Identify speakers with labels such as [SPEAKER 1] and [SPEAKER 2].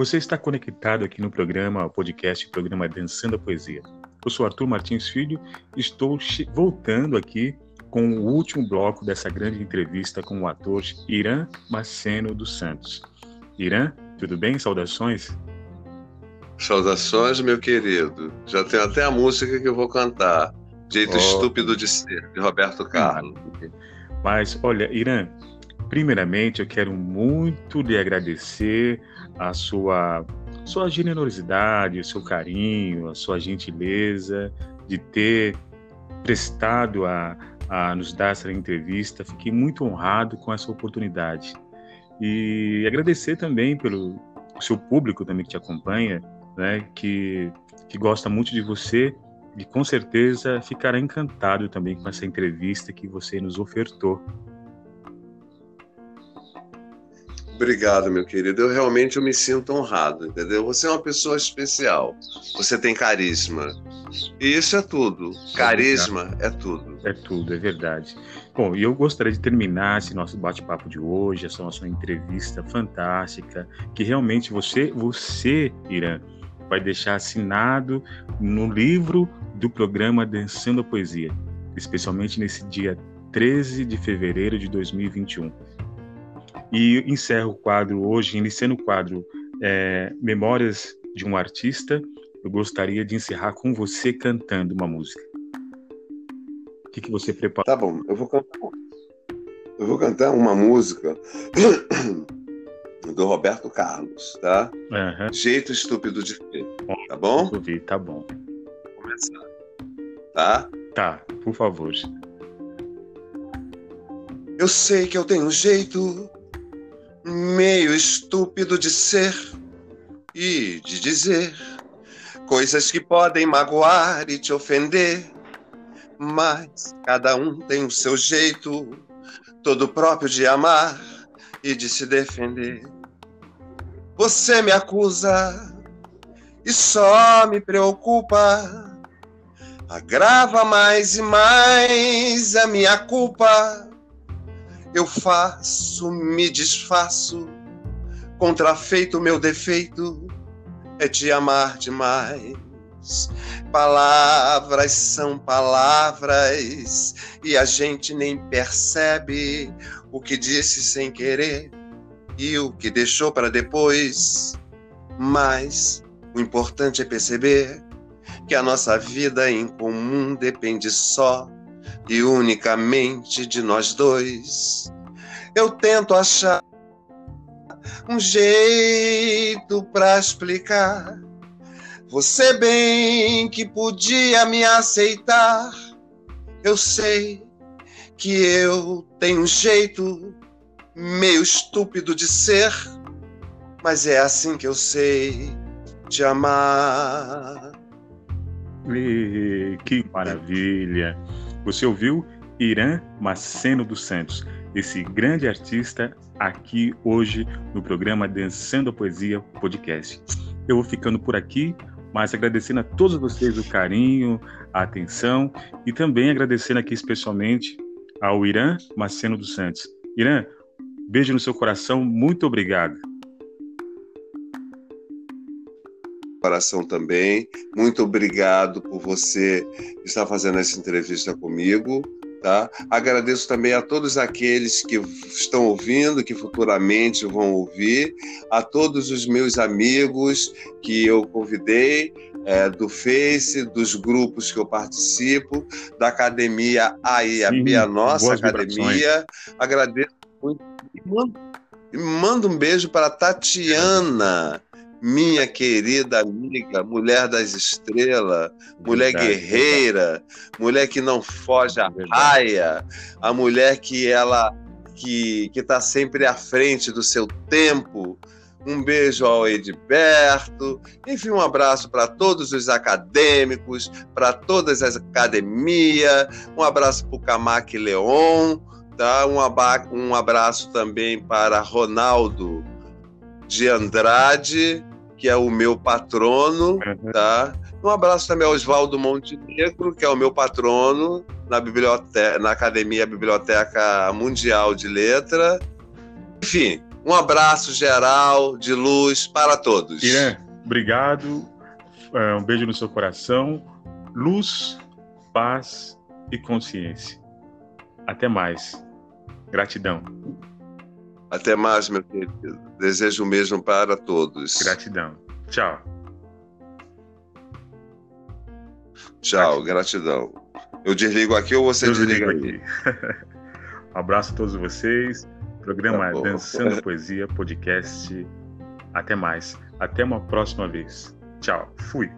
[SPEAKER 1] Você está conectado aqui no programa, o podcast, o programa Dançando a Poesia. Eu sou Arthur Martins Filho e estou voltando aqui com o último bloco dessa grande entrevista com o ator Irã Maceno dos Santos. Irã, tudo bem? Saudações?
[SPEAKER 2] Saudações, meu querido. Já tenho até a música que eu vou cantar. Jeito oh. Estúpido de Ser, de Roberto Carlos.
[SPEAKER 1] Mas, olha, Irã, primeiramente eu quero muito lhe agradecer a sua, sua generosidade, o seu carinho, a sua gentileza de ter prestado a, a nos dar essa entrevista. Fiquei muito honrado com essa oportunidade. E agradecer também pelo seu público também que te acompanha, né, que, que gosta muito de você e com certeza ficará encantado também com essa entrevista que você nos ofertou.
[SPEAKER 2] Obrigado, meu querido. Eu realmente eu me sinto honrado, entendeu? Você é uma pessoa especial. Você tem carisma. E isso é tudo. Carisma é tudo.
[SPEAKER 1] É tudo, é verdade. Bom, e eu gostaria de terminar esse nosso bate-papo de hoje, essa nossa entrevista fantástica, que realmente você, você, Irã, vai deixar assinado no livro do programa Dançando a Poesia, especialmente nesse dia 13 de fevereiro de 2021. E encerro o quadro hoje, iniciando o quadro é, Memórias de um Artista, eu gostaria de encerrar com você cantando uma música. O que, que você prepara?
[SPEAKER 2] Tá bom, eu vou cantar. Eu vou cantar uma música do Roberto Carlos, tá? Uhum. Jeito estúpido de ser, tá bom?
[SPEAKER 1] Ouvir, tá bom.
[SPEAKER 2] Vou começar. Tá?
[SPEAKER 1] Tá, por favor.
[SPEAKER 2] Eu sei que eu tenho um jeito meio estúpido de ser e de dizer coisas que podem magoar e te ofender, mas cada um tem o seu jeito todo próprio de amar e de se defender. Você me acusa e só me preocupa, agrava mais e mais a minha culpa. Eu faço, me desfaço, contrafeito meu defeito é te amar demais. Palavras são palavras e a gente nem percebe o que disse sem querer e o que deixou para depois. Mas o importante é perceber que a nossa vida em comum depende só e unicamente de nós dois. Eu tento achar um jeito para explicar. Você bem que podia me aceitar. Eu sei que eu tenho um jeito meio estúpido de ser, mas é assim que eu sei te amar.
[SPEAKER 1] E, que maravilha! Você ouviu Irã Maceno dos Santos, esse grande artista aqui hoje no programa Dançando a Poesia Podcast. Eu vou ficando por aqui, mas agradecendo a todos vocês o carinho, a atenção e também agradecendo aqui especialmente ao Irã Maceno dos Santos. Irã, beijo no seu coração, muito obrigado.
[SPEAKER 2] Coração também, muito obrigado por você estar fazendo essa entrevista comigo. Tá? Agradeço também a todos aqueles que estão ouvindo, que futuramente vão ouvir, a todos os meus amigos que eu convidei, é, do Face, dos grupos que eu participo, da academia aí, a nossa academia. Agradeço muito. E mando, e mando um beijo para Tatiana minha querida amiga, mulher das estrelas, mulher verdade, guerreira, verdade. mulher que não foge à raia, a mulher que ela que que está sempre à frente do seu tempo. Um beijo ao Edberto, enfim, um abraço para todos os acadêmicos, para todas as academias, um abraço para o Camac Leon, tá? um, um abraço também para Ronaldo de Andrade, que é o meu patrono, uhum. tá? Um abraço também ao Oswaldo Montenegro, que é o meu patrono na biblioteca, na Academia Biblioteca Mundial de Letra. Enfim, Um abraço geral de luz para todos.
[SPEAKER 1] Irã, obrigado. É, um beijo no seu coração. Luz, paz e consciência. Até mais. Gratidão.
[SPEAKER 2] Até mais, meu querido. Desejo o mesmo para todos.
[SPEAKER 1] Gratidão. Tchau.
[SPEAKER 2] Tchau, gratidão. Eu desligo aqui ou você Eu desliga aqui?
[SPEAKER 1] um abraço a todos vocês. Programa tá Dançando Poesia, podcast. Até mais. Até uma próxima vez. Tchau. Fui.